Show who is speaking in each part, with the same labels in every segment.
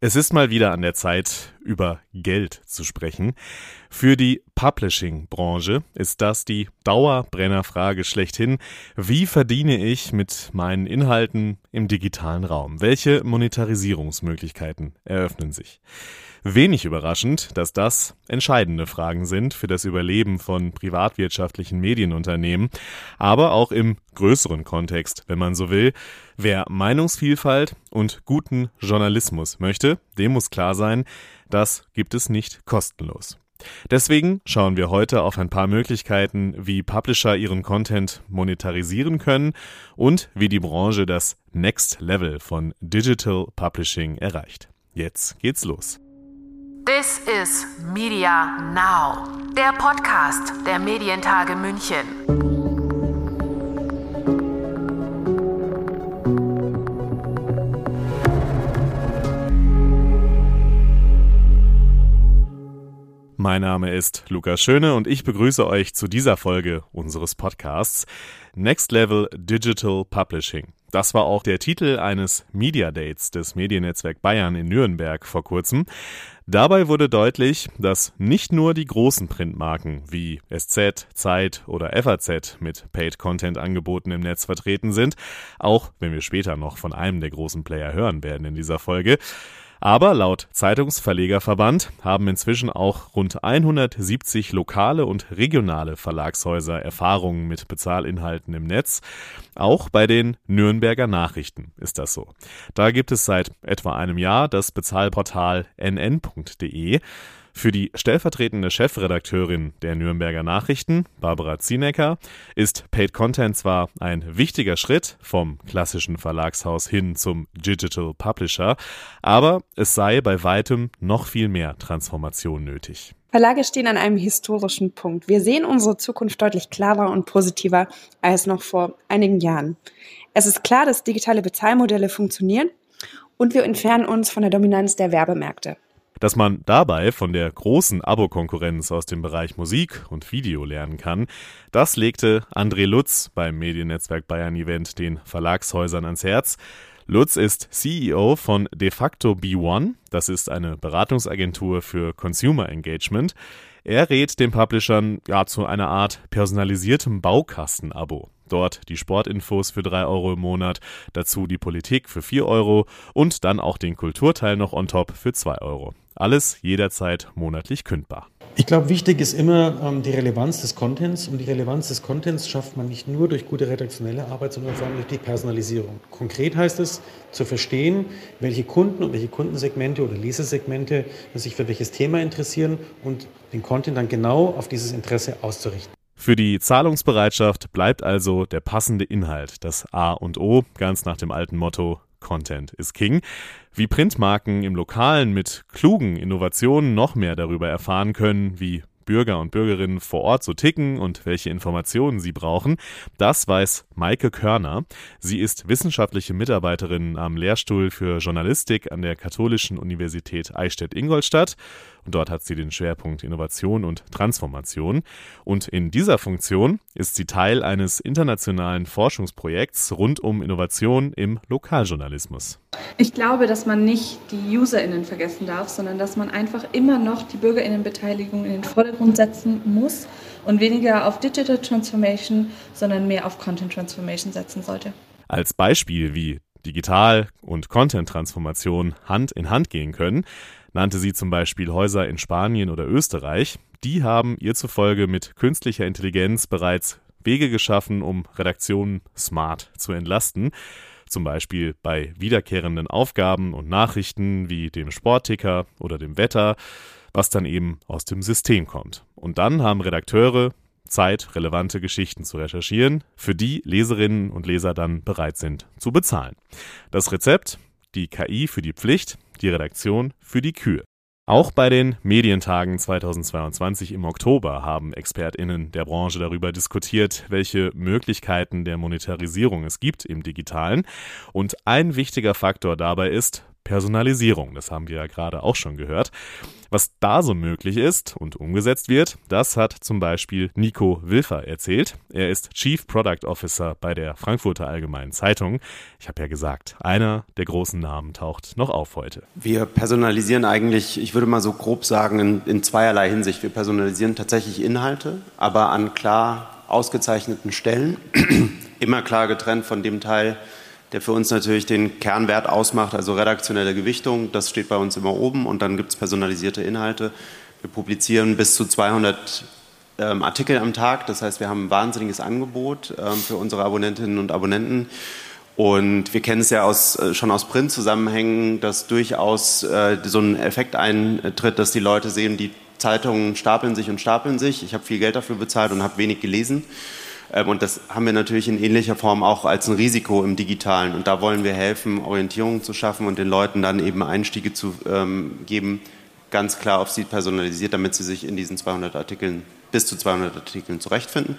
Speaker 1: Es ist mal wieder an der Zeit, über Geld zu sprechen. Für die Publishing-Branche ist das die Dauerbrennerfrage schlechthin. Wie verdiene ich mit meinen Inhalten im digitalen Raum? Welche Monetarisierungsmöglichkeiten eröffnen sich? Wenig überraschend, dass das entscheidende Fragen sind für das Überleben von privatwirtschaftlichen Medienunternehmen, aber auch im größeren Kontext, wenn man so will. Wer Meinungsvielfalt und guten Journalismus möchte, dem muss klar sein, das gibt es nicht kostenlos. Deswegen schauen wir heute auf ein paar Möglichkeiten, wie Publisher ihren Content monetarisieren können und wie die Branche das Next Level von Digital Publishing erreicht. Jetzt geht's los.
Speaker 2: This is Media Now, der Podcast der Medientage München.
Speaker 1: Mein Name ist Lukas Schöne und ich begrüße euch zu dieser Folge unseres Podcasts Next Level Digital Publishing. Das war auch der Titel eines Media Dates des Mediennetzwerk Bayern in Nürnberg vor kurzem. Dabei wurde deutlich, dass nicht nur die großen Printmarken wie SZ, Zeit oder FAZ mit Paid Content Angeboten im Netz vertreten sind, auch wenn wir später noch von einem der großen Player hören werden in dieser Folge. Aber laut Zeitungsverlegerverband haben inzwischen auch rund 170 lokale und regionale Verlagshäuser Erfahrungen mit Bezahlinhalten im Netz. Auch bei den Nürnberger Nachrichten ist das so. Da gibt es seit etwa einem Jahr das Bezahlportal nn.de. Für die stellvertretende Chefredakteurin der Nürnberger Nachrichten, Barbara Zienecker, ist Paid Content zwar ein wichtiger Schritt vom klassischen Verlagshaus hin zum Digital Publisher, aber es sei bei weitem noch viel mehr Transformation nötig.
Speaker 3: Verlage stehen an einem historischen Punkt. Wir sehen unsere Zukunft deutlich klarer und positiver als noch vor einigen Jahren. Es ist klar, dass digitale Bezahlmodelle funktionieren und wir entfernen uns von der Dominanz der Werbemärkte.
Speaker 1: Dass man dabei von der großen Abo-Konkurrenz aus dem Bereich Musik und Video lernen kann, das legte André Lutz beim Mediennetzwerk Bayern Event den Verlagshäusern ans Herz. Lutz ist CEO von De facto B1, das ist eine Beratungsagentur für Consumer Engagement. Er rät den Publishern ja zu einer Art personalisiertem Baukasten-Abo. Dort die Sportinfos für drei Euro im Monat, dazu die Politik für vier Euro und dann auch den Kulturteil noch on top für zwei Euro. Alles jederzeit monatlich kündbar.
Speaker 4: Ich glaube, wichtig ist immer ähm, die Relevanz des Contents und die Relevanz des Contents schafft man nicht nur durch gute redaktionelle Arbeit, sondern vor allem durch die Personalisierung. Konkret heißt es, zu verstehen, welche Kunden und welche Kundensegmente oder Lesesegmente sich für welches Thema interessieren und den Content dann genau auf dieses Interesse auszurichten.
Speaker 1: Für die Zahlungsbereitschaft bleibt also der passende Inhalt das A und O, ganz nach dem alten Motto Content is King. Wie Printmarken im Lokalen mit klugen Innovationen noch mehr darüber erfahren können, wie Bürger und Bürgerinnen vor Ort so ticken und welche Informationen sie brauchen, das weiß Maike Körner. Sie ist wissenschaftliche Mitarbeiterin am Lehrstuhl für Journalistik an der Katholischen Universität Eichstätt-Ingolstadt dort hat sie den Schwerpunkt Innovation und Transformation. Und in dieser Funktion ist sie Teil eines internationalen Forschungsprojekts rund um Innovation im Lokaljournalismus.
Speaker 5: Ich glaube, dass man nicht die UserInnen vergessen darf, sondern dass man einfach immer noch die BürgerInnenbeteiligung in den Vordergrund setzen muss und weniger auf Digital Transformation, sondern mehr auf Content Transformation setzen sollte.
Speaker 1: Als Beispiel, wie Digital- und Content-Transformation Hand in Hand gehen können, nannte sie zum Beispiel Häuser in Spanien oder Österreich. Die haben ihr zufolge mit künstlicher Intelligenz bereits Wege geschaffen, um Redaktionen smart zu entlasten. Zum Beispiel bei wiederkehrenden Aufgaben und Nachrichten wie dem Sportticker oder dem Wetter, was dann eben aus dem System kommt. Und dann haben Redakteure Zeit, relevante Geschichten zu recherchieren, für die Leserinnen und Leser dann bereit sind zu bezahlen. Das Rezept, die KI für die Pflicht, die Redaktion für die Kühe. Auch bei den Medientagen 2022 im Oktober haben ExpertInnen der Branche darüber diskutiert, welche Möglichkeiten der Monetarisierung es gibt im Digitalen. Und ein wichtiger Faktor dabei ist Personalisierung. Das haben wir ja gerade auch schon gehört. Was da so möglich ist und umgesetzt wird, das hat zum Beispiel Nico Wilfer erzählt. Er ist Chief Product Officer bei der Frankfurter Allgemeinen Zeitung. Ich habe ja gesagt, einer der großen Namen taucht noch auf heute.
Speaker 6: Wir personalisieren eigentlich, ich würde mal so grob sagen, in, in zweierlei Hinsicht. Wir personalisieren tatsächlich Inhalte, aber an klar ausgezeichneten Stellen, immer klar getrennt von dem Teil, der für uns natürlich den Kernwert ausmacht, also redaktionelle Gewichtung. Das steht bei uns immer oben und dann gibt es personalisierte Inhalte. Wir publizieren bis zu 200 ähm, Artikel am Tag. Das heißt, wir haben ein wahnsinniges Angebot ähm, für unsere Abonnentinnen und Abonnenten. Und wir kennen es ja aus, äh, schon aus Print-Zusammenhängen, dass durchaus äh, so ein Effekt eintritt, dass die Leute sehen, die Zeitungen stapeln sich und stapeln sich. Ich habe viel Geld dafür bezahlt und habe wenig gelesen. Ähm, und das haben wir natürlich in ähnlicher Form auch als ein Risiko im Digitalen. Und da wollen wir helfen, Orientierung zu schaffen und den Leuten dann eben Einstiege zu ähm, geben, ganz klar auf sie personalisiert, damit sie sich in diesen 200 Artikeln, bis zu 200 Artikeln zurechtfinden.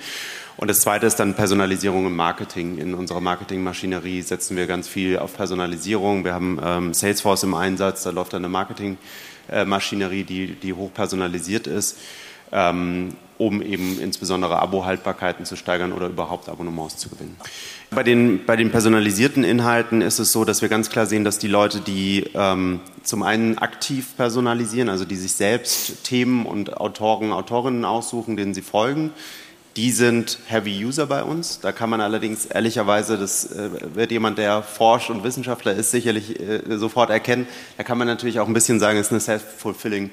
Speaker 6: Und das zweite ist dann Personalisierung im Marketing. In unserer Marketingmaschinerie setzen wir ganz viel auf Personalisierung. Wir haben ähm, Salesforce im Einsatz, da läuft dann eine Marketingmaschinerie, die, die hoch personalisiert ist. Ähm, um eben insbesondere Abo-Haltbarkeiten zu steigern oder überhaupt Abonnements zu gewinnen. Bei den, bei den personalisierten Inhalten ist es so, dass wir ganz klar sehen, dass die Leute, die ähm, zum einen aktiv personalisieren, also die sich selbst Themen und Autoren, Autorinnen aussuchen, denen sie folgen, die sind Heavy User bei uns. Da kann man allerdings ehrlicherweise, das äh, wird jemand, der forscht und Wissenschaftler ist, sicherlich äh, sofort erkennen. Da kann man natürlich auch ein bisschen sagen, es ist eine self-fulfilling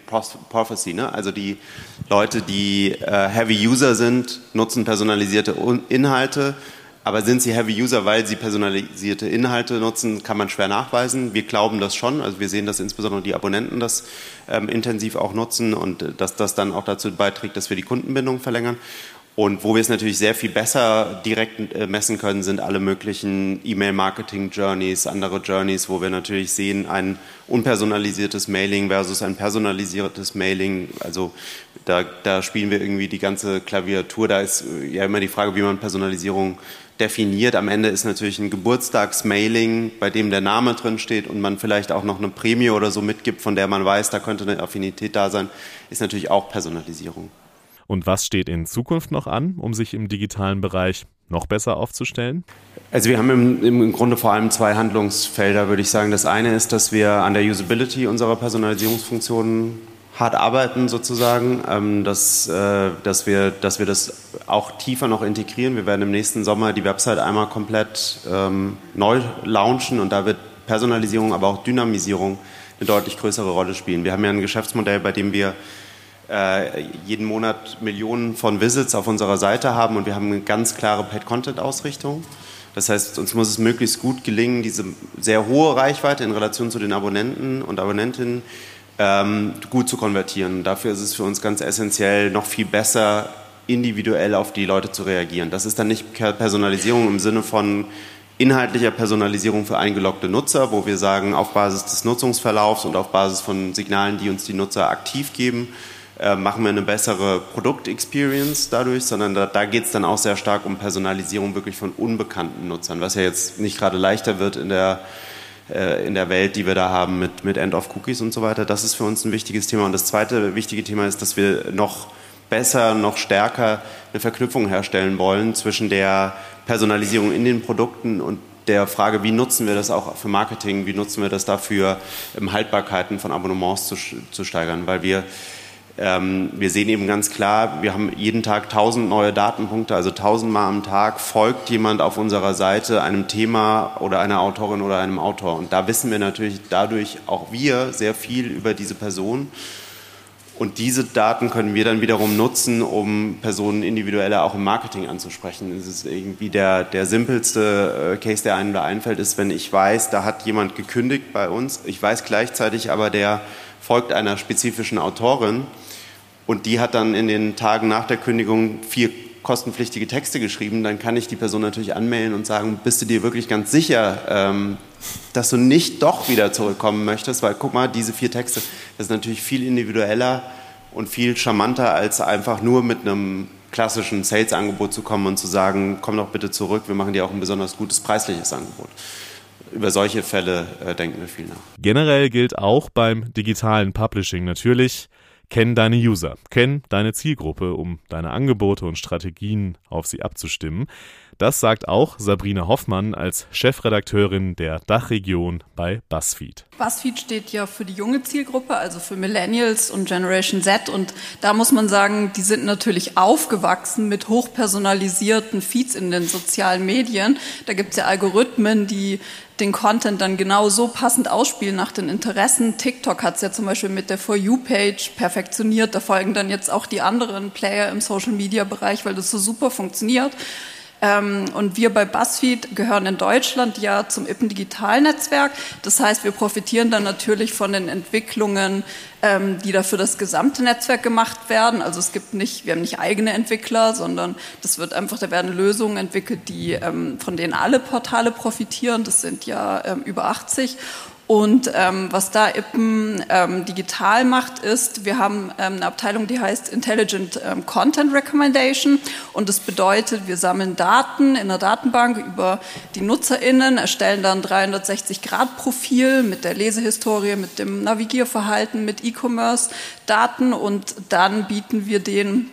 Speaker 6: prophecy. Ne? Also die Leute, die äh, Heavy User sind, nutzen personalisierte Inhalte. Aber sind sie Heavy User, weil sie personalisierte Inhalte nutzen, kann man schwer nachweisen. Wir glauben das schon. Also wir sehen, dass insbesondere die Abonnenten das ähm, intensiv auch nutzen und dass das dann auch dazu beiträgt, dass wir die Kundenbindung verlängern. Und wo wir es natürlich sehr viel besser direkt äh, messen können, sind alle möglichen E-Mail-Marketing-Journeys, andere Journeys, wo wir natürlich sehen, ein unpersonalisiertes Mailing versus ein personalisiertes Mailing. Also da, da spielen wir irgendwie die ganze Klaviatur. Da ist äh, ja immer die Frage, wie man Personalisierung definiert. Am Ende ist natürlich ein Geburtstagsmailing, bei dem der Name drin steht und man vielleicht auch noch eine Prämie oder so mitgibt, von der man weiß, da könnte eine Affinität da sein, ist natürlich auch Personalisierung.
Speaker 1: Und was steht in Zukunft noch an, um sich im digitalen Bereich noch besser aufzustellen?
Speaker 6: Also wir haben im, im, Grunde vor allem zwei Handlungsfelder, würde ich sagen. Das eine ist, dass wir an der Usability unserer Personalisierungsfunktionen hart arbeiten sozusagen, ähm, dass, äh, dass, wir, dass wir das auch tiefer noch integrieren. Wir werden im nächsten Sommer die Website einmal komplett ähm, neu launchen und da wird Personalisierung, aber auch Dynamisierung eine deutlich größere Rolle spielen. Wir haben ja ein Geschäftsmodell, bei dem wir jeden Monat Millionen von Visits auf unserer Seite haben und wir haben eine ganz klare Paid-Content-Ausrichtung. Das heißt, uns muss es möglichst gut gelingen, diese sehr hohe Reichweite in Relation zu den Abonnenten und Abonnentinnen ähm, gut zu konvertieren. Dafür ist es für uns ganz essentiell, noch viel besser individuell auf die Leute zu reagieren. Das ist dann nicht Personalisierung im Sinne von inhaltlicher Personalisierung für eingeloggte Nutzer, wo wir sagen, auf Basis des Nutzungsverlaufs und auf Basis von Signalen, die uns die Nutzer aktiv geben, äh, machen wir eine bessere Produktexperience dadurch, sondern da, da geht es dann auch sehr stark um Personalisierung wirklich von unbekannten Nutzern, was ja jetzt nicht gerade leichter wird in der, äh, in der Welt, die wir da haben mit, mit End-of-Cookies und so weiter. Das ist für uns ein wichtiges Thema. Und das zweite wichtige Thema ist, dass wir noch besser, noch stärker eine Verknüpfung herstellen wollen zwischen der Personalisierung in den Produkten und der Frage, wie nutzen wir das auch für Marketing, wie nutzen wir das dafür, Haltbarkeiten von Abonnements zu, zu steigern, weil wir ähm, wir sehen eben ganz klar, wir haben jeden Tag 1000 neue Datenpunkte, also 1000 Mal am Tag folgt jemand auf unserer Seite einem Thema oder einer Autorin oder einem Autor. Und da wissen wir natürlich dadurch auch wir sehr viel über diese Person. Und diese Daten können wir dann wiederum nutzen, um Personen individueller auch im Marketing anzusprechen. Es ist irgendwie der, der simpelste äh, Case, der einem da einfällt, ist, wenn ich weiß, da hat jemand gekündigt bei uns. Ich weiß gleichzeitig aber, der folgt einer spezifischen Autorin und die hat dann in den Tagen nach der Kündigung vier kostenpflichtige Texte geschrieben, dann kann ich die Person natürlich anmelden und sagen, bist du dir wirklich ganz sicher, ähm, dass du nicht doch wieder zurückkommen möchtest, weil guck mal, diese vier Texte, das ist natürlich viel individueller und viel charmanter, als einfach nur mit einem klassischen Sales-Angebot zu kommen und zu sagen, komm doch bitte zurück, wir machen dir auch ein besonders gutes preisliches Angebot. über solche Fälle äh, denken wir viel nach.
Speaker 1: Generell gilt auch beim digitalen Publishing natürlich, kenn deine User, kenn deine Zielgruppe, um deine Angebote und Strategien auf sie abzustimmen. Das sagt auch Sabrina Hoffmann als Chefredakteurin der Dachregion bei BuzzFeed.
Speaker 7: BuzzFeed steht ja für die junge Zielgruppe, also für Millennials und Generation Z. Und da muss man sagen, die sind natürlich aufgewachsen mit hochpersonalisierten Feeds in den sozialen Medien. Da gibt es ja Algorithmen, die den Content dann genau so passend ausspielen nach den Interessen. TikTok hat es ja zum Beispiel mit der For You-Page perfektioniert. Da folgen dann jetzt auch die anderen Player im Social-Media-Bereich, weil das so super funktioniert. Ähm, und wir bei BuzzFeed gehören in Deutschland ja zum IPPEN Digitalnetzwerk. Das heißt, wir profitieren dann natürlich von den Entwicklungen, ähm, die da für das gesamte Netzwerk gemacht werden. Also es gibt nicht, wir haben nicht eigene Entwickler, sondern das wird einfach, da werden Lösungen entwickelt, die, ähm, von denen alle Portale profitieren. Das sind ja über 80. Und ähm, was da IPPEN ähm, digital macht, ist, wir haben ähm, eine Abteilung, die heißt Intelligent ähm, Content Recommendation. Und das bedeutet, wir sammeln Daten in der Datenbank über die NutzerInnen, erstellen dann 360-Grad-Profil mit der Lesehistorie, mit dem Navigierverhalten, mit E-Commerce-Daten und dann bieten wir den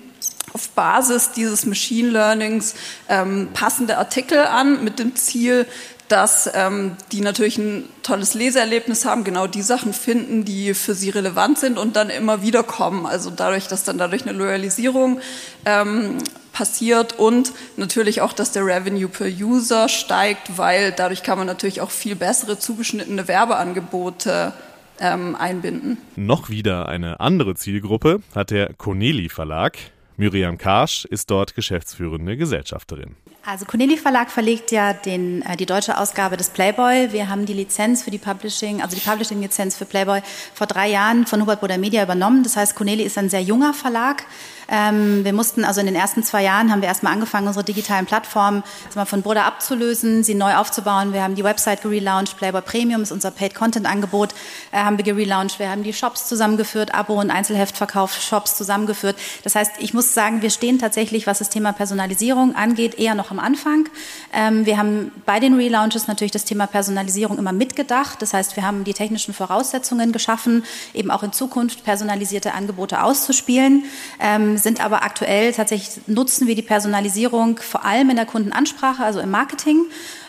Speaker 7: auf Basis dieses Machine Learnings ähm, passende Artikel an mit dem Ziel, dass ähm, die natürlich ein tolles Leseerlebnis haben, genau die Sachen finden, die für sie relevant sind und dann immer wieder kommen. Also dadurch, dass dann dadurch eine Loyalisierung ähm, passiert und natürlich auch, dass der Revenue per User steigt, weil dadurch kann man natürlich auch viel bessere zugeschnittene Werbeangebote ähm, einbinden.
Speaker 1: Noch wieder eine andere Zielgruppe hat der Corneli Verlag. Miriam Karsch ist dort geschäftsführende Gesellschafterin.
Speaker 8: Also Corneli Verlag verlegt ja den, äh, die deutsche Ausgabe des Playboy. Wir haben die Lizenz für die Publishing, also die Publishing-Lizenz für Playboy vor drei Jahren von Hubert Boder Media übernommen. Das heißt, Corneli ist ein sehr junger Verlag. Ähm, wir mussten also in den ersten zwei Jahren haben wir erstmal angefangen, unsere digitalen Plattformen von Bruder abzulösen, sie neu aufzubauen. Wir haben die Website gelauncht, Playboy Premium ist unser Paid-Content-Angebot, äh, haben wir gelauncht. Wir haben die Shops zusammengeführt, Abo- und Einzelheftverkauf Shops zusammengeführt. Das heißt, ich muss sagen, wir stehen tatsächlich, was das Thema Personalisierung angeht, eher noch am Anfang. Ähm, wir haben bei den Relaunches natürlich das Thema Personalisierung immer mitgedacht. Das heißt, wir haben die technischen Voraussetzungen geschaffen, eben auch in Zukunft personalisierte Angebote auszuspielen. Ähm, sind aber aktuell tatsächlich, nutzen wir die Personalisierung vor allem in der Kundenansprache, also im Marketing.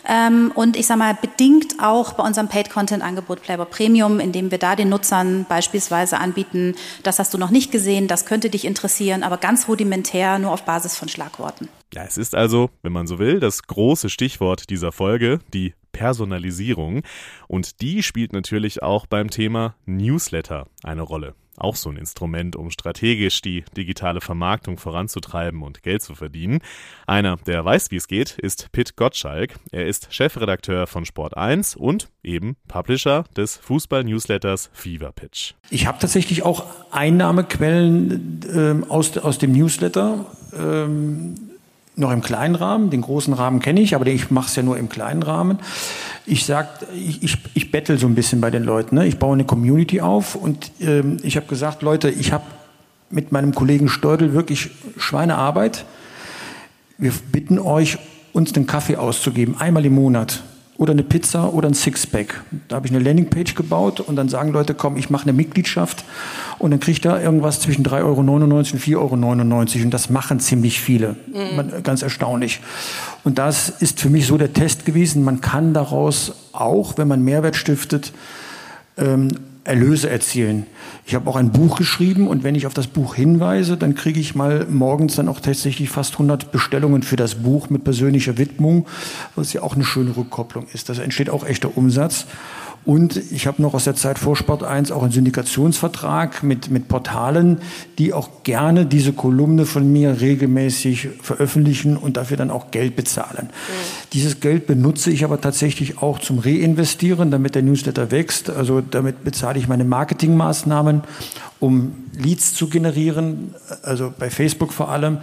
Speaker 8: Ähm, und ich sage mal, bedingt auch bei unserem Paid-Content-Angebot Playboy Premium, indem wir da den Nutzern beispielsweise anbieten, das hast du noch nicht gesehen, das könnte dich interessieren, aber ganz rudimentär, nur auf Basis von Schlagworten.
Speaker 1: Ja, es ist also, wenn man so will, das große Stichwort dieser Folge, die Personalisierung. Und die spielt natürlich auch beim Thema Newsletter eine Rolle. Auch so ein Instrument, um strategisch die digitale Vermarktung voranzutreiben und Geld zu verdienen. Einer, der weiß, wie es geht, ist Pitt Gottschalk. Er ist Chefredakteur von Sport 1 und eben Publisher des Fußball-Newsletters Fever Pitch.
Speaker 4: Ich habe tatsächlich auch Einnahmequellen äh, aus, aus dem Newsletter. Ähm, noch im kleinen Rahmen, den großen Rahmen kenne ich, aber ich mache es ja nur im kleinen Rahmen ich sag, ich, ich, ich bettel so ein bisschen bei den Leuten. Ne? Ich baue eine Community auf und ähm, ich habe gesagt, Leute, ich habe mit meinem Kollegen Steudel wirklich Schweinearbeit. Wir bitten euch, uns den Kaffee auszugeben, einmal im Monat oder eine Pizza oder ein Sixpack. Da habe ich eine Landingpage gebaut und dann sagen Leute, komm, ich mache eine Mitgliedschaft und dann kriegt da irgendwas zwischen 3,99 Euro und 4,99 Euro und das machen ziemlich viele. Mhm. Ganz erstaunlich. Und das ist für mich so der Test gewesen. Man kann daraus auch, wenn man Mehrwert stiftet, ähm, Erlöse erzielen. Ich habe auch ein Buch geschrieben und wenn ich auf das Buch hinweise, dann kriege ich mal morgens dann auch tatsächlich fast 100 Bestellungen für das Buch mit persönlicher Widmung, was ja auch eine schöne Rückkopplung ist. Das entsteht auch echter Umsatz. Und ich habe noch aus der Zeit vor Sport 1 auch einen Syndikationsvertrag mit, mit Portalen, die auch gerne diese Kolumne von mir regelmäßig veröffentlichen und dafür dann auch Geld bezahlen. Mhm. Dieses Geld benutze ich aber tatsächlich auch zum Reinvestieren, damit der Newsletter wächst. Also damit bezahle ich meine Marketingmaßnahmen, um Leads zu generieren, also bei Facebook vor allem,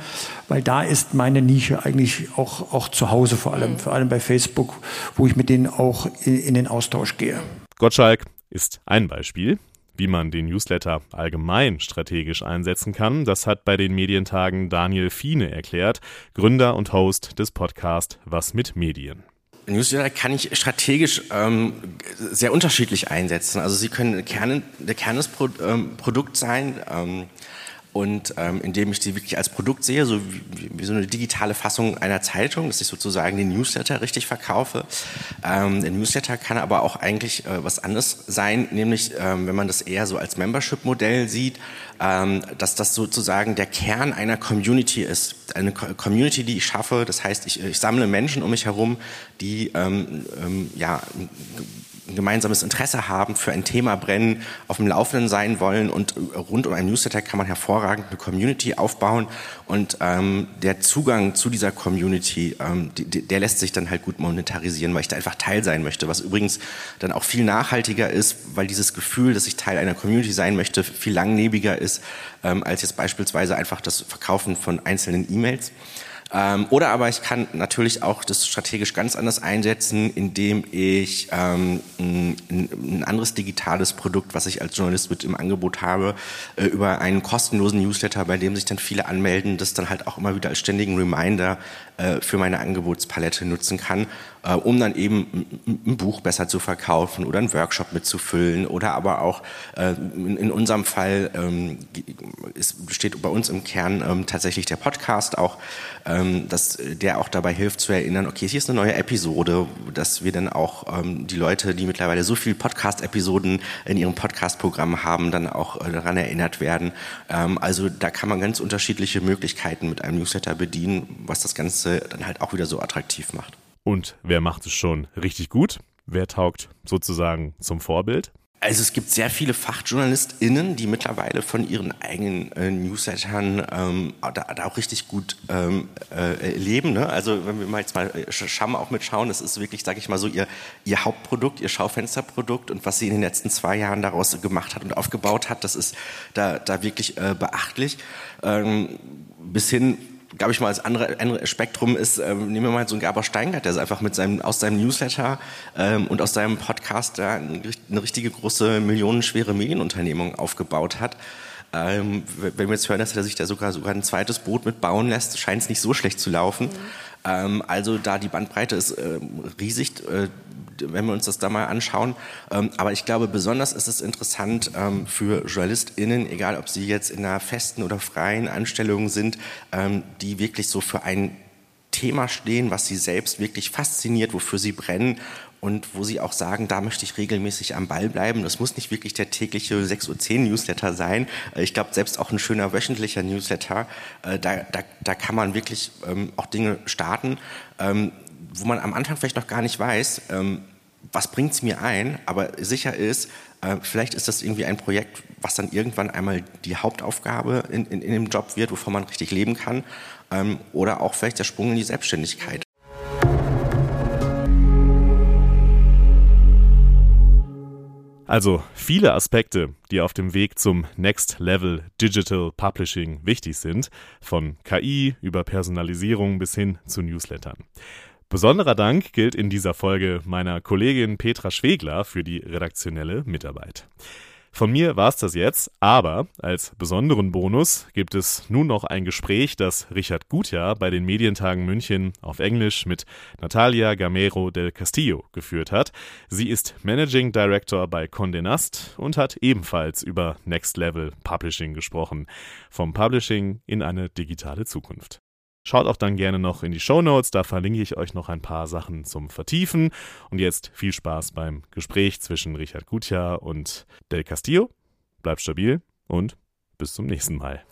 Speaker 4: weil da ist meine Nische eigentlich auch, auch zu Hause vor allem, mhm. vor allem bei Facebook, wo ich mit denen auch in, in den Austausch gehe.
Speaker 1: Gottschalk ist ein Beispiel. Wie man den Newsletter allgemein strategisch einsetzen kann, das hat bei den Medientagen Daniel Fiene erklärt, Gründer und Host des Podcasts Was mit Medien.
Speaker 9: Newsletter kann ich strategisch ähm, sehr unterschiedlich einsetzen. Also sie können Kern, der Kern des Pro, ähm, Produkt sein. Ähm, und ähm, indem ich die wirklich als Produkt sehe, so wie, wie, so eine digitale Fassung einer Zeitung, dass ich sozusagen den Newsletter richtig verkaufe. Ähm, der Newsletter kann aber auch eigentlich äh, was anderes sein, nämlich ähm, wenn man das eher so als Membership-Modell sieht, ähm, dass das sozusagen der Kern einer Community ist. Eine Community, die ich schaffe, das heißt, ich, ich sammle Menschen um mich herum, die ähm, ähm, ja ein gemeinsames Interesse haben, für ein Thema brennen, auf dem Laufenden sein wollen und rund um ein Newsletter kann man hervorragend eine Community aufbauen und ähm, der Zugang zu dieser Community, ähm, die, der lässt sich dann halt gut monetarisieren, weil ich da einfach Teil sein möchte, was übrigens dann auch viel nachhaltiger ist, weil dieses Gefühl, dass ich Teil einer Community sein möchte, viel langlebiger ist, ähm, als jetzt beispielsweise einfach das Verkaufen von einzelnen E-Mails. Ähm, oder aber ich kann natürlich auch das strategisch ganz anders einsetzen, indem ich ähm, ein, ein, anderes digitales Produkt, was ich als Journalist mit im Angebot habe, äh, über einen kostenlosen Newsletter, bei dem sich dann viele anmelden, das dann halt auch immer wieder als ständigen Reminder äh, für meine Angebotspalette nutzen kann, äh, um dann eben ein Buch besser zu verkaufen oder einen Workshop mitzufüllen oder aber auch äh, in unserem Fall ähm, besteht bei uns im Kern ähm, tatsächlich der Podcast auch, ähm, dass der auch dabei hilft zu erinnern, okay, hier ist eine neue Episode, dass wir dann auch die Leute, die mittlerweile so viele Podcast-Episoden in ihrem Podcast-Programm haben, dann auch daran erinnert werden. also da kann man ganz unterschiedliche Möglichkeiten mit einem Newsletter bedienen, was das Ganze dann halt auch wieder so attraktiv macht.
Speaker 1: Und wer macht es schon richtig gut? Wer taugt sozusagen zum Vorbild?
Speaker 9: Also es gibt sehr viele FachjournalistInnen, die mittlerweile von ihren eigenen äh, Newslettern ähm, da, da, auch richtig gut ähm, äh, leben. Ne? Also wenn wir mal jetzt mal äh, Scham auch mitschauen, das ist wirklich, sage ich mal so, ihr, ihr Hauptprodukt, ihr Schaufensterprodukt und was sie in den letzten zwei Jahren daraus gemacht hat und aufgebaut hat, das ist da, da wirklich äh, beachtlich. Ähm, bis hin glaube ich mal, als andere, andere Spektrum ist, ähm, nehmen wir mal so einen Gerber Steingart, der einfach mit seinem, aus seinem Newsletter ähm, und aus seinem Podcast da eine, eine richtige große, millionenschwere Medienunternehmung aufgebaut hat. Ähm, wenn wir jetzt hören, dass er sich da sogar, sogar ein zweites Boot mitbauen lässt, scheint es nicht so schlecht zu laufen. Mhm. Ähm, also da die Bandbreite ist äh, riesig. Äh, wenn wir uns das da mal anschauen. Ähm, aber ich glaube, besonders ist es interessant ähm, für JournalistInnen, egal ob sie jetzt in einer festen oder freien Anstellung sind, ähm, die wirklich so für ein Thema stehen, was sie selbst wirklich fasziniert, wofür sie brennen und wo sie auch sagen, da möchte ich regelmäßig am Ball bleiben. Das muss nicht wirklich der tägliche 6.10 Uhr Newsletter sein. Äh, ich glaube, selbst auch ein schöner wöchentlicher Newsletter, äh, da, da, da kann man wirklich ähm, auch Dinge starten, ähm, wo man am Anfang vielleicht noch gar nicht weiß, ähm, was bringt es mir ein, aber sicher ist, äh, vielleicht ist das irgendwie ein Projekt, was dann irgendwann einmal die Hauptaufgabe in, in, in dem Job wird, wovon man richtig leben kann, oder auch vielleicht der Sprung in die Selbstständigkeit.
Speaker 1: Also viele Aspekte, die auf dem Weg zum Next Level Digital Publishing wichtig sind, von KI über Personalisierung bis hin zu Newslettern. Besonderer Dank gilt in dieser Folge meiner Kollegin Petra Schwegler für die redaktionelle Mitarbeit. Von mir war es das jetzt, aber als besonderen Bonus gibt es nun noch ein Gespräch, das Richard Gutjahr bei den Medientagen München auf Englisch mit Natalia Gamero del Castillo geführt hat. Sie ist Managing Director bei Condé Nast und hat ebenfalls über Next Level Publishing gesprochen. Vom Publishing in eine digitale Zukunft. Schaut auch dann gerne noch in die Show Notes, da verlinke ich euch noch ein paar Sachen zum Vertiefen. Und jetzt viel Spaß beim Gespräch zwischen Richard Gutjahr und Del Castillo. Bleibt stabil und bis zum nächsten Mal.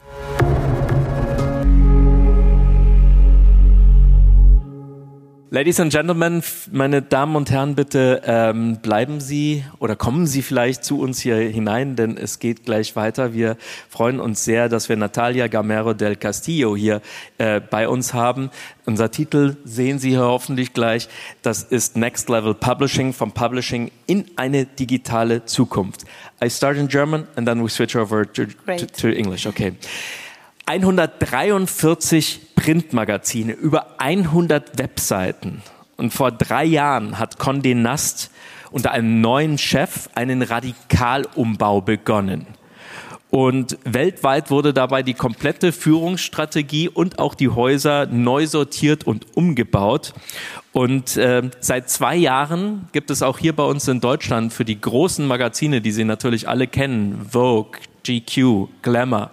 Speaker 10: Ladies and Gentlemen, meine Damen und Herren, bitte ähm, bleiben Sie oder kommen Sie vielleicht zu uns hier hinein, denn es geht gleich weiter. Wir freuen uns sehr, dass wir Natalia Gamero del Castillo hier äh, bei uns haben. Unser Titel sehen Sie hier hoffentlich gleich. Das ist Next Level Publishing, vom Publishing in eine digitale Zukunft. I start in German and then we switch over to, to, to English. Okay. 143 Printmagazine, über 100 Webseiten. Und vor drei Jahren hat Condé Nast unter einem neuen Chef einen Radikalumbau begonnen. Und weltweit wurde dabei die komplette Führungsstrategie und auch die Häuser neu sortiert und umgebaut. Und äh, seit zwei Jahren gibt es auch hier bei uns in Deutschland für die großen Magazine, die Sie natürlich alle kennen, Vogue, GQ, Glamour,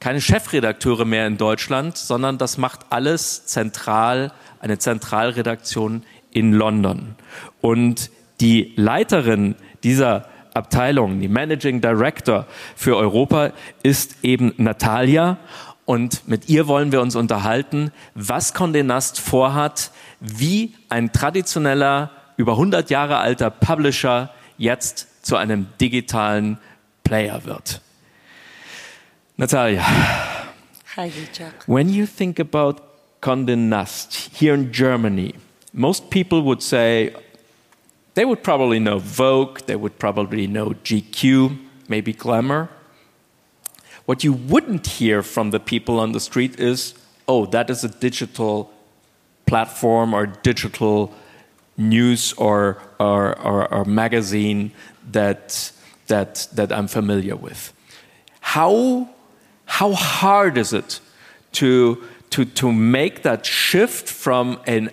Speaker 10: keine Chefredakteure mehr in Deutschland, sondern das macht alles zentral, eine Zentralredaktion in London. Und die Leiterin dieser Abteilung, die Managing Director für Europa, ist eben Natalia. Und mit ihr wollen wir uns unterhalten, was Condé Nast vorhat, wie ein traditioneller, über 100 Jahre alter Publisher jetzt zu einem digitalen Player wird. Natalia.
Speaker 11: Hi, Richard.
Speaker 10: When you think about Condé Nast here in Germany, most people would say they would probably know Vogue, they would probably know GQ, maybe Glamour. What you wouldn't hear from the people on the street is, oh, that is a digital platform or digital news or, or, or, or magazine that, that, that I'm familiar with. How how hard is it to, to, to make that shift from a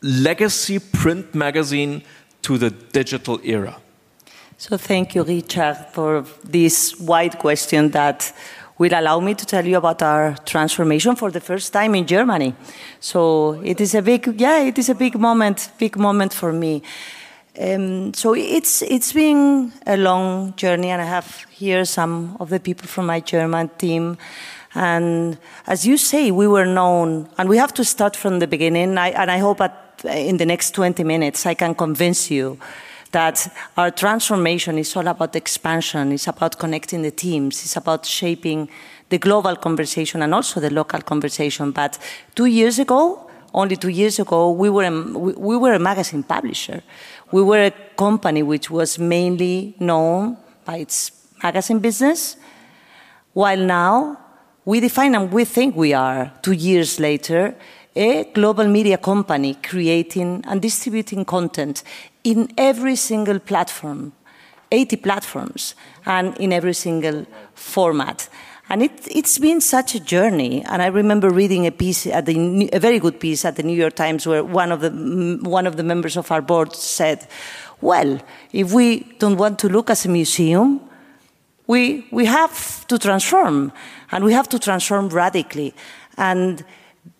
Speaker 10: legacy print magazine to the digital era?
Speaker 11: So thank you, Richard, for this wide question that will allow me to tell you about our transformation for the first time in Germany. So it is a big, yeah, it is a big moment, big moment for me. Um, so it's it's been a long journey, and I have here some of the people from my German team. And as you say, we were known, and we have to start from the beginning. I, and I hope that in the next 20 minutes I can convince you that our transformation is all about expansion, it's about connecting the teams, it's about shaping the global conversation and also the local conversation. But two years ago, only two years ago, we were a, we were a magazine publisher. We were a company which was mainly known by its magazine business, while now we define and we think we are, two years later, a global media company creating and distributing content in every single platform, 80 platforms, and in every single format. And it, has been such a journey. And I remember reading a piece at the, a very good piece at the New York Times where one of the, one of the members of our board said, well, if we don't want to look as a museum, we, we have to transform and we have to transform radically. And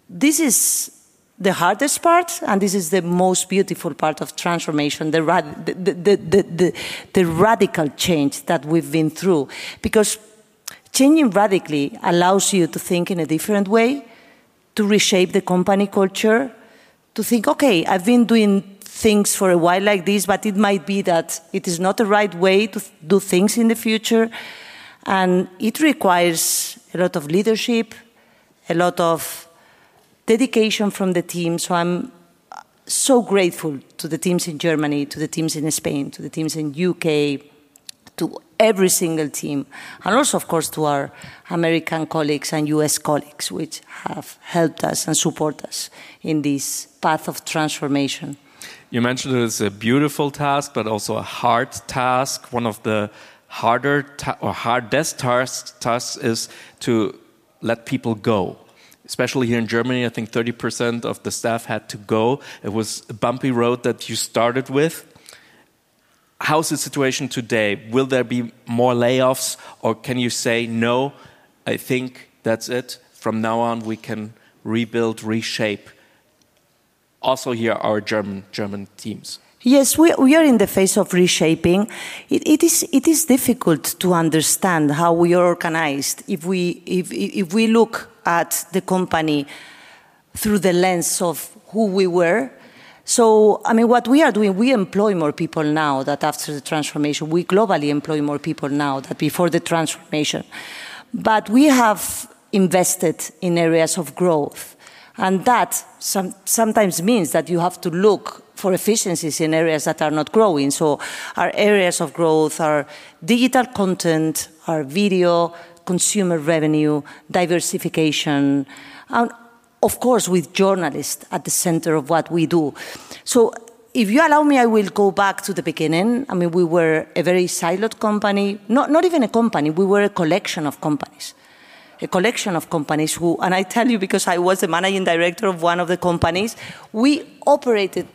Speaker 11: this is the hardest part, and this is the most beautiful part of transformation, the, the, the, the, the radical change that we've been through. Because Changing radically allows you to think in a different way, to reshape the company culture, to think, okay, I've been doing things for a while like this, but it might be that it is not the right way to do things in the future. And it requires a lot of leadership, a lot of dedication from the team. So I'm so grateful to the teams in Germany, to the teams in Spain, to the teams in UK, to every single team, and also, of course, to our American colleagues and US colleagues, which have helped us and support us in this path of transformation.
Speaker 10: You mentioned it is a beautiful task, but also a hard task. One of the harder ta or hardest tasks, tasks is to let people go. Especially here in Germany, I think 30% of the staff had to go. It was a bumpy road that you started with how's the situation today? Will there be more layoffs, or can you say, no, I think that's it? From now on, we can rebuild, reshape. Also, here, our German, German teams.
Speaker 11: Yes, we, we are in the phase of reshaping. It, it, is, it is difficult to understand how we are organized if we, if, if we look at the company through the lens of who we were so, I mean, what we are doing, we employ more people now that after the transformation, we globally employ more people now that before the transformation. But we have invested in areas of growth. And that some, sometimes means that you have to look for efficiencies in areas that are not growing. So our areas of growth are digital content, our video, consumer revenue, diversification, and of course, with journalists at the center of what we do. So if you allow me, I will go back to the beginning. I mean, we were a very siloed company, not, not even a company, we were a collection of companies. A collection of companies who, and I tell you because I was the managing director of one of the companies, we operated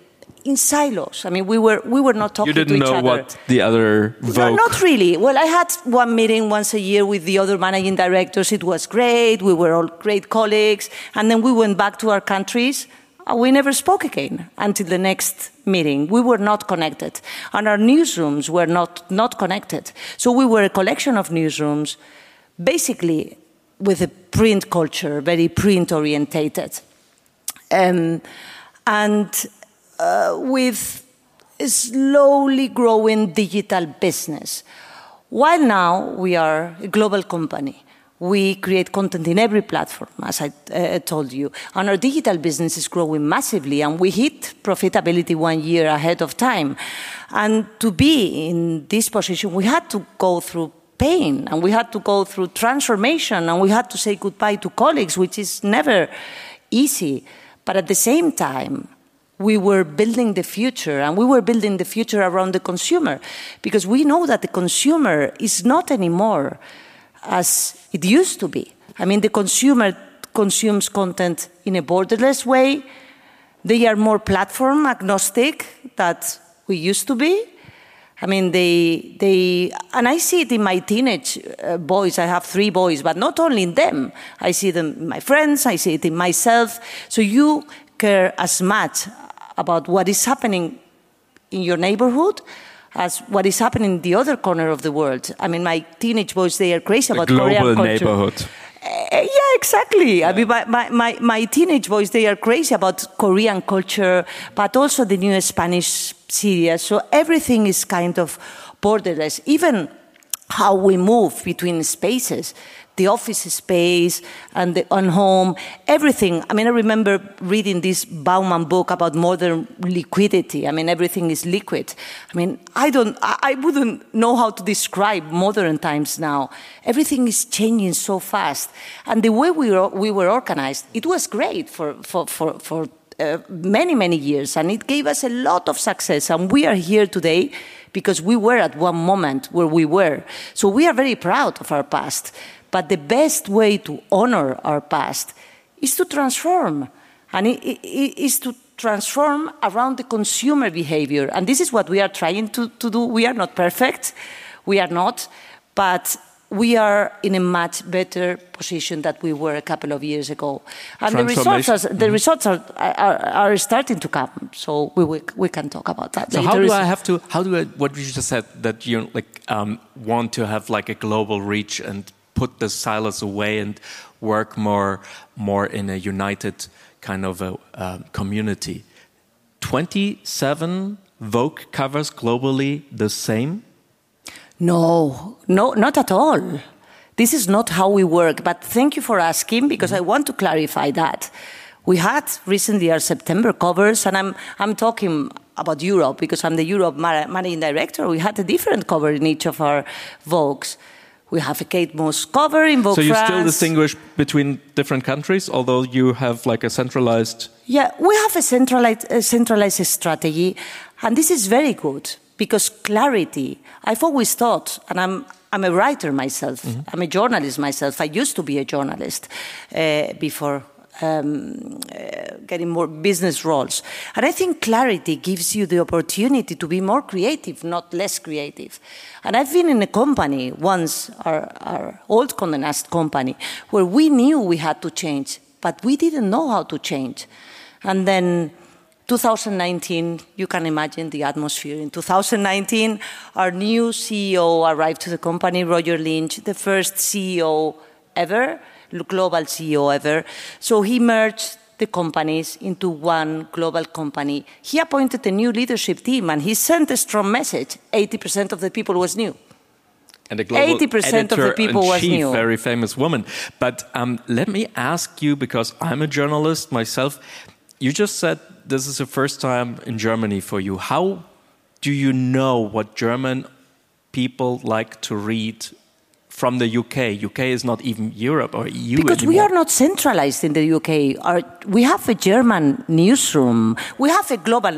Speaker 11: in silos. I mean, we were we were not talking
Speaker 10: You didn't
Speaker 11: to each
Speaker 10: know
Speaker 11: other.
Speaker 10: what the other
Speaker 11: No, not really. Well, I had one meeting once a year with the other managing directors. It was great. We were all great colleagues. And then we went back to our countries. We never spoke again until the next meeting. We were not connected. And our newsrooms were not, not connected. So we were a collection of newsrooms, basically with a print culture, very print orientated. Um, and uh, with slowly growing digital business. While now we are a global company, we create content in every platform, as I uh, told you, and our digital business is growing massively, and we hit profitability one year ahead of time. And to be in this position, we had to go through pain, and we had to go through transformation, and we had to say goodbye to colleagues, which is never easy. But at the same time, we were building the future and we were building the future around the consumer because we know that the consumer is not anymore as it used to be. I mean, the consumer consumes content in a borderless way. They are more platform agnostic that we used to be. I mean, they, they, and I see it in my teenage uh, boys. I have three boys, but not only in them. I see them in my friends, I see it in myself. So you care as much about what is happening in your neighborhood as what is happening in the other corner of the world. I mean, my teenage boys, they are crazy about
Speaker 10: global
Speaker 11: Korean culture.
Speaker 10: neighborhood.
Speaker 11: Uh, yeah, exactly. I mean, my, my, my, my teenage boys, they are crazy about Korean culture, but also the new Spanish series. So everything is kind of borderless. Even how we move between spaces, the office space and the on home, everything. I mean, I remember reading this Bauman book about modern liquidity. I mean, everything is liquid. I mean, I don't, I wouldn't know how to describe modern times now. Everything is changing so fast. And the way we were, we were organized, it was great for, for, for, for uh, many, many years. And it gave us a lot of success. And we are here today because we were at one moment where we were. So we are very proud of our past. But the best way to honor our past is to transform. And it, it, is to transform around the consumer behavior. And this is what we are trying to, to do. We are not perfect. We are not. But we are in a much better position than we were a couple of years ago. And the results, are, the
Speaker 10: Mhm.
Speaker 11: results are, are, are starting to come. So we, we, we can talk about that
Speaker 10: So
Speaker 11: later.
Speaker 10: how do I have to? How do I? What you just said that you like um, want to have like a global reach and put the silos away and work more more in a united kind of a um, community. Twenty seven Vogue covers globally the same.
Speaker 11: No, no, not at all. This is not how we work. But thank you for asking because I want to clarify that. We had recently our September covers, and I'm, I'm talking about Europe because I'm the Europe managing director. We had a different cover in each of our Vogues. We have a Kate Moss cover in Vogue
Speaker 10: so you
Speaker 11: France.
Speaker 10: still distinguish between different countries, although you have like a centralized.
Speaker 11: Yeah, we have a centralized, a centralized strategy, and this is very good because clarity. I've always thought, and I'm, I'm a writer myself, I'm a journalist myself. I used to be a journalist uh, before um, uh, getting more business roles. And I think clarity gives you the opportunity to be more creative, not less creative. And I've been in a company once, our, our old Condé Nast company, where we knew we had to change, but we didn't know how to change. And then 2019, you can imagine the atmosphere. In 2019, our new CEO arrived to the company, Roger Lynch, the first CEO ever, global CEO ever. So he merged the companies into one global company. He appointed a new leadership team and he sent a strong message. 80% of the people was new.
Speaker 10: and a global
Speaker 11: 80% of the people was new.
Speaker 10: very famous woman. But um, let me ask you, because I'm a journalist myself, you just said this is the first time in Germany for you. How do you know what German people like to read from the UK? UK is not even Europe or EU
Speaker 11: Because we are not centralized in the UK. Our, we have a German newsroom. We have a global.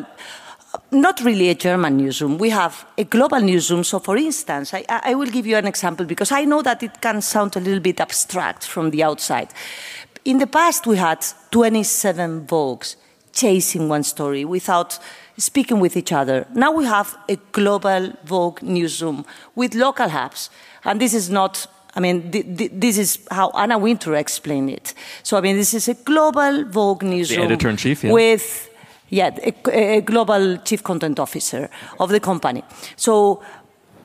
Speaker 11: not really a German newsroom. We have a global newsroom. So, for instance, I, I, will give you an example because I know that it can sound a little bit abstract from the outside. In the past, we had 27 Vogues chasing one story without speaking with each other. Now we have a global Vogue newsroom with local hubs. And this is not, I mean, th- th- this is how Anna Wintour explained it. So, I mean, this is a global Vogue newsroom.
Speaker 10: The editor in chief, yeah.
Speaker 11: With, yeah, a, a, global chief content officer of the company. So,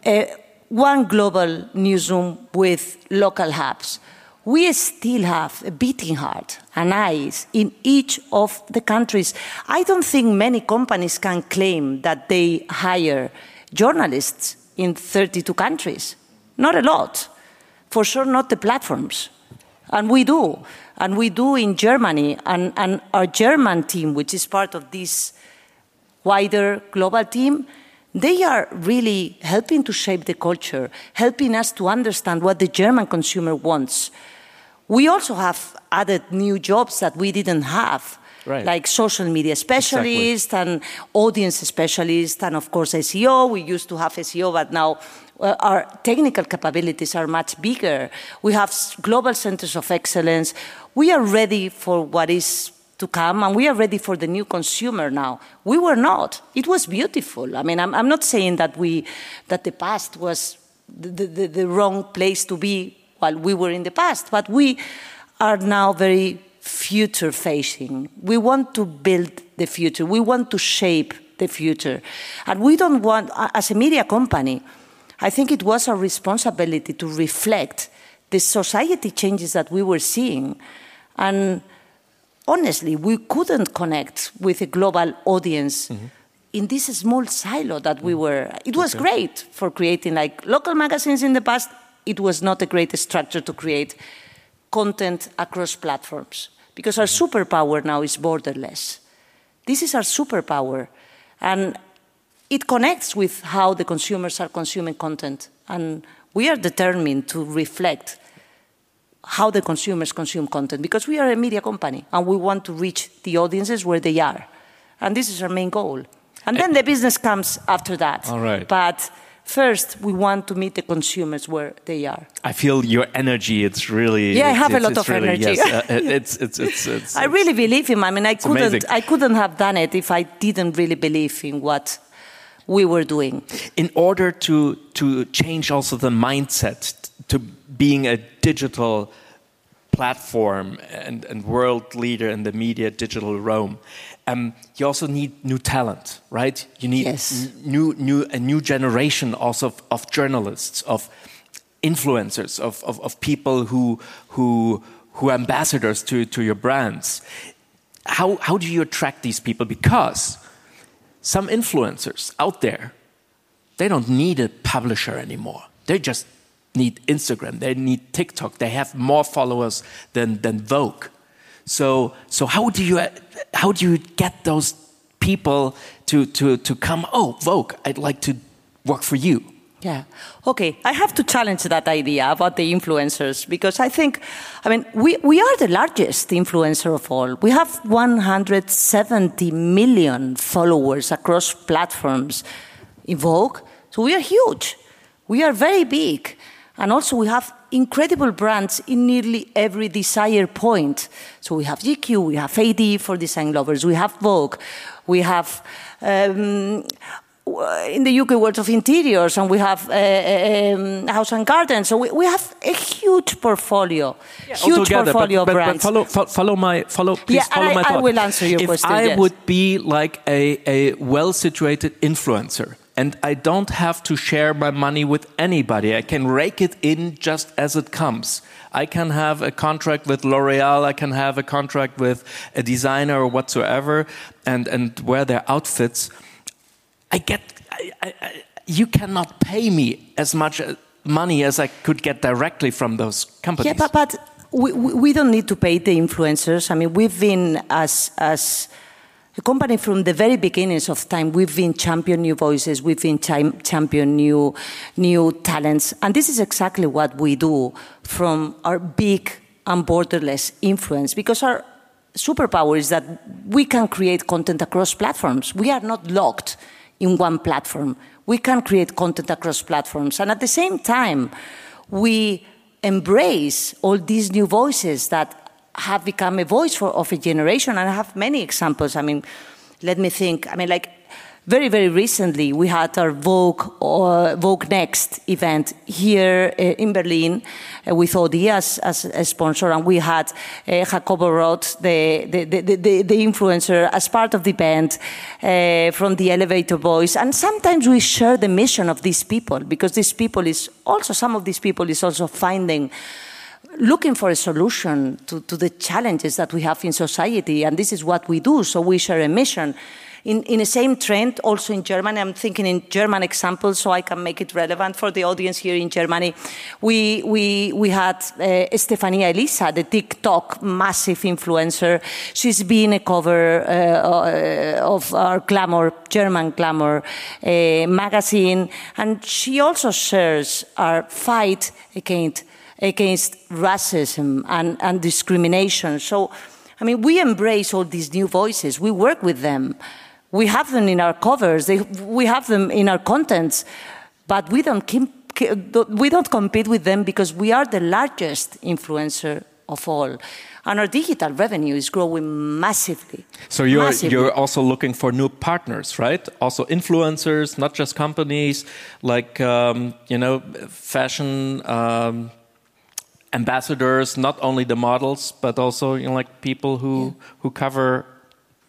Speaker 11: uh, one global newsroom with local hubs we still have a beating heart and eyes in each of the countries. I don't think many companies can claim that they hire journalists in 32 countries. Not a lot. For sure, not the platforms. And we do. And we do in Germany. And, and our German team, which is part of this wider global team, they are really helping to shape the culture, helping us to understand what the German consumer wants we also have added new jobs that we didn't have. Right. Like social media specialists exactly. and audience specialists, and of course SEO. We used to have SEO, but now uh, our technical capabilities are much bigger. We have global centers of excellence. We are ready for what is to come, and we are ready for the new consumer now. We were not. It was beautiful. I mean, I'm, I'm not saying that we that the past was the, the, the wrong place to be while we were in the past, but we are now very future facing. We want to build the future, we want to shape the future. And we don't want, as a media company, I think it was our responsibility to reflect the society changes that we were seeing. And honestly, we couldn't connect with a global audience. Mm-hmm in this small silo that we mm-hmm. were it was okay. great for creating like local magazines in the past it was not a great structure to create content across platforms because our superpower now is borderless. This is our superpower. And it connects with how the consumers are consuming content. And we are determined to reflect how the consumers consume content because we are a media company and we want to reach the audiences where they are. And this is our main goal. And then the business comes after that.
Speaker 10: All right.
Speaker 11: But first we want to meet the consumers where they are.
Speaker 10: I feel your energy. It's really
Speaker 11: yeah.
Speaker 10: I
Speaker 11: have
Speaker 10: a
Speaker 11: lot of
Speaker 10: really,
Speaker 11: energy.
Speaker 10: Yes, uh, it's, it's, it's, it's,
Speaker 11: I really believe him. I mean, I couldn't
Speaker 10: amazing.
Speaker 11: I couldn't have done it if I didn't really believe in what we were doing.
Speaker 10: In order to to change also the mindset to being a digital platform and, and world leader in the media digital realm, um, you also need new talent, right? You need
Speaker 11: yes.
Speaker 10: new, new, a new generation also of, of journalists, of influencers, of, of, of, people who, who, who are ambassadors to, to your brands. How, how do you attract these people? Because some influencers out there, they don't need a publisher anymore. They just need Instagram, they need TikTok, they have more followers than, than Vogue. So, so how do you how do you get those people to to to come? Oh, Vogue, I'd like to work for you.
Speaker 11: Yeah. Okay. I have to challenge that idea about the influencers because I think, I mean, we, we are the largest influencer of all. We have 170 million followers across platforms in Vogue. So we are huge. We are very big. And also we have incredible brands in nearly every desire point. So we have GQ, we have AD for design lovers, we have Vogue, we have um, in the UK World of Interiors, and we have uh, um, House and Garden. So we, we have a huge portfolio, yeah, huge
Speaker 10: altogether,
Speaker 11: portfolio
Speaker 10: but,
Speaker 11: of brands.
Speaker 10: But follow, follow my follow. Please
Speaker 11: yeah,
Speaker 10: follow
Speaker 11: I,
Speaker 10: my thought.
Speaker 11: I will answer your
Speaker 10: if
Speaker 11: question.
Speaker 10: If I
Speaker 11: yes.
Speaker 10: would be like a, a well situated influencer and I don't have to share my money with anybody. I can rake it in just as it comes. I can have a contract with L'Oreal, I can have a contract with a designer or whatsoever, and, and wear their outfits. I get, I, I, you cannot pay me as much uh, money as I could get directly from those companies.
Speaker 11: Yeah, but, but we, we don't need to pay the influencers. I mean, we've been as, as, the company from the very beginnings of time, we've been champion new voices, we've been champion new, new talents. And this is exactly what we do from our big and borderless influence because our superpower is that we can create content across platforms. We are not locked in one platform. We can create content across platforms. And at the same time, we embrace all these new voices that have become a voice for, of a generation. And I have many examples. I mean, let me think. I mean, like very, very recently, we had our Vogue, uh, Vogue Next event here uh, in Berlin uh, with Audi as, as, a sponsor, and we had uh, Jacobo Rott, the, the, the, the, the influencer, as part of the band uh, from the Elevator Boys. And sometimes we share the mission of these people because these people is also, some of these people is also finding looking for a solution to, to the challenges that we have in society, and this is what we do. So we share a mission in, in the same trend, also in Germany, I'm thinking in German examples so I can make it relevant for the audience here in Germany. We, we, we had uh, Stefania Elisa, the TikTok massive influencer. She's been a cover uh, of our Glamour, German Glamour uh, magazine, and she also shares our fight against, against racism and, and discrimination. So, I mean, we embrace all these new voices. We work with them. We have them in our covers, they, we have them in our contents, but we don't, keep, we don't compete with them because we are the largest influencer of all. And our digital revenue is growing massively.
Speaker 10: So you're,
Speaker 11: massively.
Speaker 10: you're also looking for new partners, right? Also influencers, not just companies, like, um, you know, fashion um, ambassadors, not only the models, but also, you know, like people who, yeah. who cover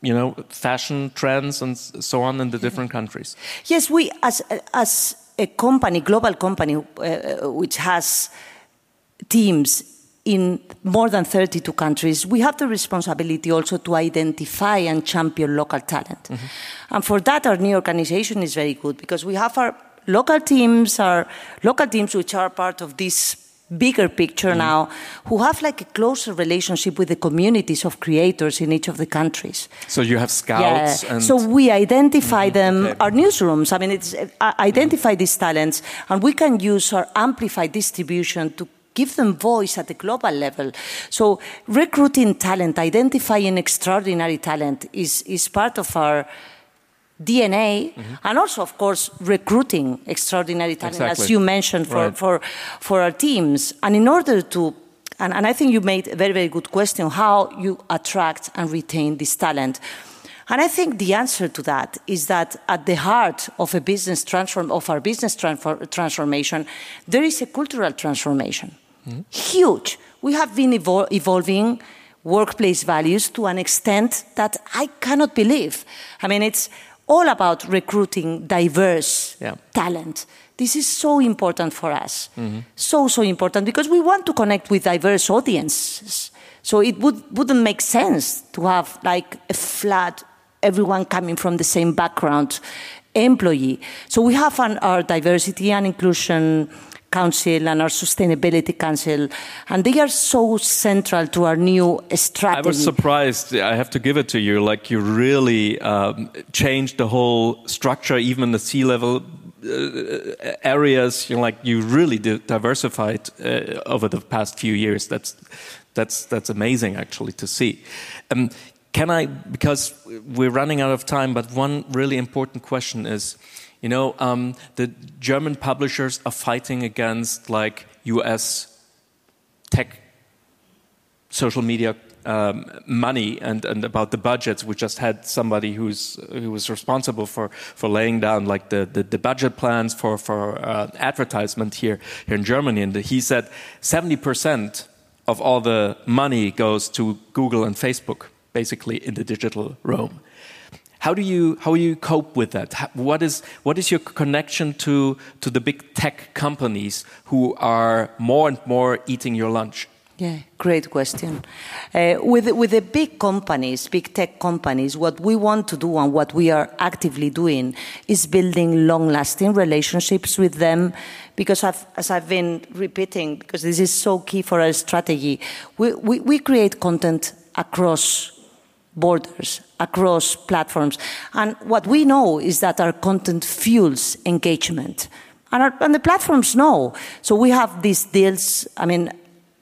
Speaker 10: you know, fashion trends and so on in the different countries?
Speaker 11: Yes, we, as, as a company, global company, uh, which has teams in more than 32 countries, we have the responsibility also to identify and champion local talent. Mm -hmm. And for that, our new organization is very good because we have our local teams, our local teams which are part of this bigger picture mm. now who have like a closer relationship with the communities of creators in each of the countries
Speaker 10: so you have scouts
Speaker 11: yeah. so we identify mm -hmm. them okay. our newsrooms i mean it's uh, identify these talents and we can use our amplified distribution to give them voice at the global level. So recruiting talent, identifying extraordinary talent is, is part of our DNA, mm-hmm. and also, of course, recruiting extraordinary talent, exactly. as you mentioned, for, right. for, for our teams. And in order to, and, and I think you made a very, very good question how you attract and retain this talent. And I think the answer to that is that at the heart of a business transform of our business transformation, there is a cultural transformation. Mm-hmm. Huge. We have been evol- evolving workplace values to an extent that I cannot believe. I mean, it's all about recruiting diverse yeah. talent. This is so important for us. Mm-hmm. So, so important because we want to connect with diverse audiences. So it would, wouldn't make sense to have like a flat, everyone coming from the same background employee. So we have an, our diversity and inclusion Council and our Sustainability Council, and they are so central to our new strategy.
Speaker 10: I was surprised. I have to give it to you. Like you really um, changed the whole structure, even the C-level uh, areas. You know, like you really diversified uh, over the past few years. That's that's that's amazing, actually, to see. Um, can I? Because we're running out of time, but one really important question is you know, um, the German publishers are fighting against like US tech social media um, money and, and about the budgets. We just had somebody who's who was responsible for, for laying down like the, the, the budget plans for for uh, advertisement here here in Germany, and he said seventy percent of all the money goes to Google and Facebook, basically in the digital realm. How do you how you cope with that? What is what is your connection to to the big tech companies who are more and more eating your lunch?
Speaker 11: Yeah, great question. Uh, with with the big companies, big tech companies, what we want to do and what we are actively doing is building long-lasting relationships with them. Because I've, as I've been repeating, because this is so key for our strategy, we, we, we create content across borders, across platforms. And what we know is that our content fuels engagement. And, our, and the platforms know. So we have these deals, I mean,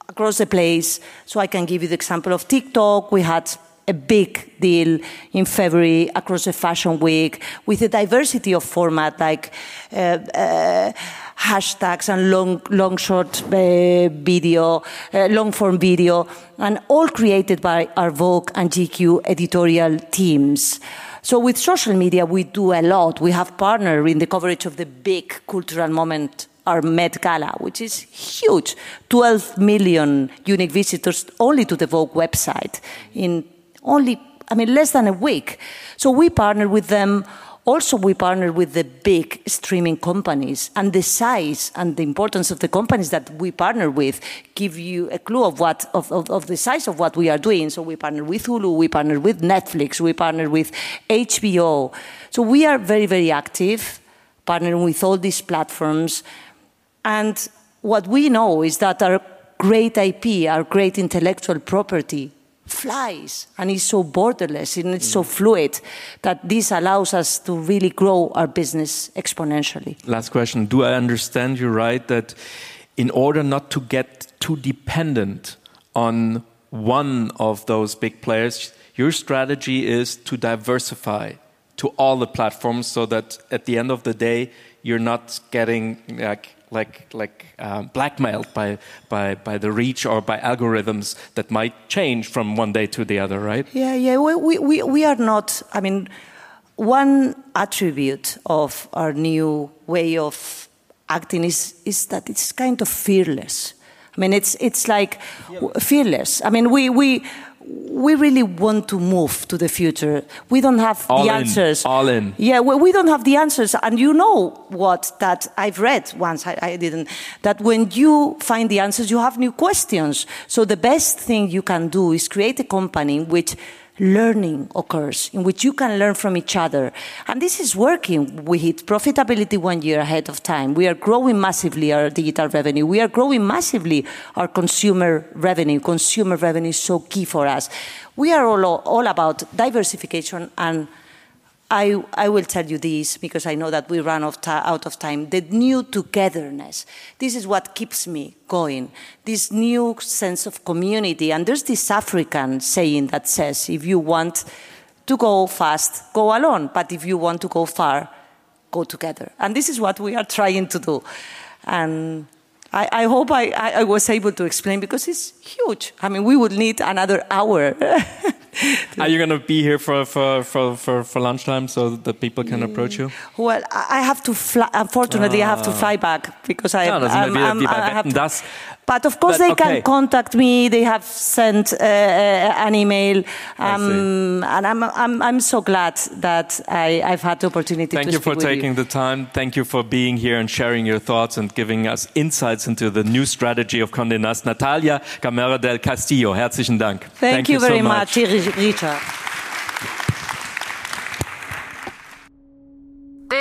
Speaker 11: across the place. So I can give you the example of TikTok. We had a big deal in February across the fashion week with a diversity of format like uh, uh, hashtags and long, long short uh, video, uh, long form video, and all created by our Vogue and GQ editorial teams. So with social media, we do a lot. We have partnered in the coverage of the big cultural moment our Met Gala, which is huge 12 million unique visitors only to the Vogue website in only, I mean, less than a week. So we partnered with them. Also, we partner with the big streaming companies, and the size and the importance of the companies that we partner with give you a clue of what of, of, of the size of what we are doing. So we partner with Hulu, we partner with Netflix, we partner with HBO. So we are very, very active, partnering with all these platforms. And what we know is that our great IP, our great intellectual property, flies and is so borderless and it's so fluid that this allows us to really grow our business exponentially.
Speaker 10: Last question. Do I understand you right that in order not to get too dependent on one of those big players, your strategy is to diversify to all the platforms so that at the end of the day, you're not getting like like like uh, blackmailed by by by the reach or by algorithms that might change from one day to the other, right?
Speaker 11: Yeah, yeah. We we we are not. I mean, one attribute of our new way of acting is is that it's kind of fearless. I mean, it's it's like fearless. I mean, we we we really want to move to the future. We don't have
Speaker 10: All
Speaker 11: the
Speaker 10: in,
Speaker 11: answers.
Speaker 10: all in.
Speaker 11: Yeah, well, we don't have the answers. And you know what that I've read once, I, I didn't, that when you find the answers, you have new questions. So the best thing you can do is create a company in which learning occurs, in which you can learn from each other. And this is working. We hit profitability one year ahead of time. We are growing massively our digital revenue. We are growing massively our consumer revenue. Consumer revenue is so key for us. We are all, all about diversification and I, I will tell you this because I know that we run out of time. The new togetherness. This is what keeps me going. This new sense of community. And there's this African saying that says, if you want to go fast, go alone. But if you want to go far, go together. And this is what we are trying to do. And I, I hope I, I, was able to explain because it's huge. I mean, we would need another hour.
Speaker 10: Are you going to be here for, for, for, for, for lunchtime so that people can mm. approach you?
Speaker 11: Well, I have to fly. Unfortunately, I have to ah. fly back because I,
Speaker 10: Ja, da sind
Speaker 11: I'm-
Speaker 10: wir wieder
Speaker 11: I'm-
Speaker 10: wie bei
Speaker 11: I have
Speaker 10: Wetten,
Speaker 11: to-
Speaker 10: das.
Speaker 11: But of course,
Speaker 10: But
Speaker 11: they
Speaker 10: okay.
Speaker 11: can contact me. They have sent uh, uh, an email, um, and I'm, I'm I'm so glad that I, I've had the opportunity
Speaker 10: Thank
Speaker 11: to
Speaker 10: you for taking the time. Thank you for being here and sharing your thoughts and giving us insights into the new strategy of Condé Nast. Natalia Gamero del Castillo, herzlichen Dank.
Speaker 11: Thank, you
Speaker 10: so
Speaker 11: very much, Richard.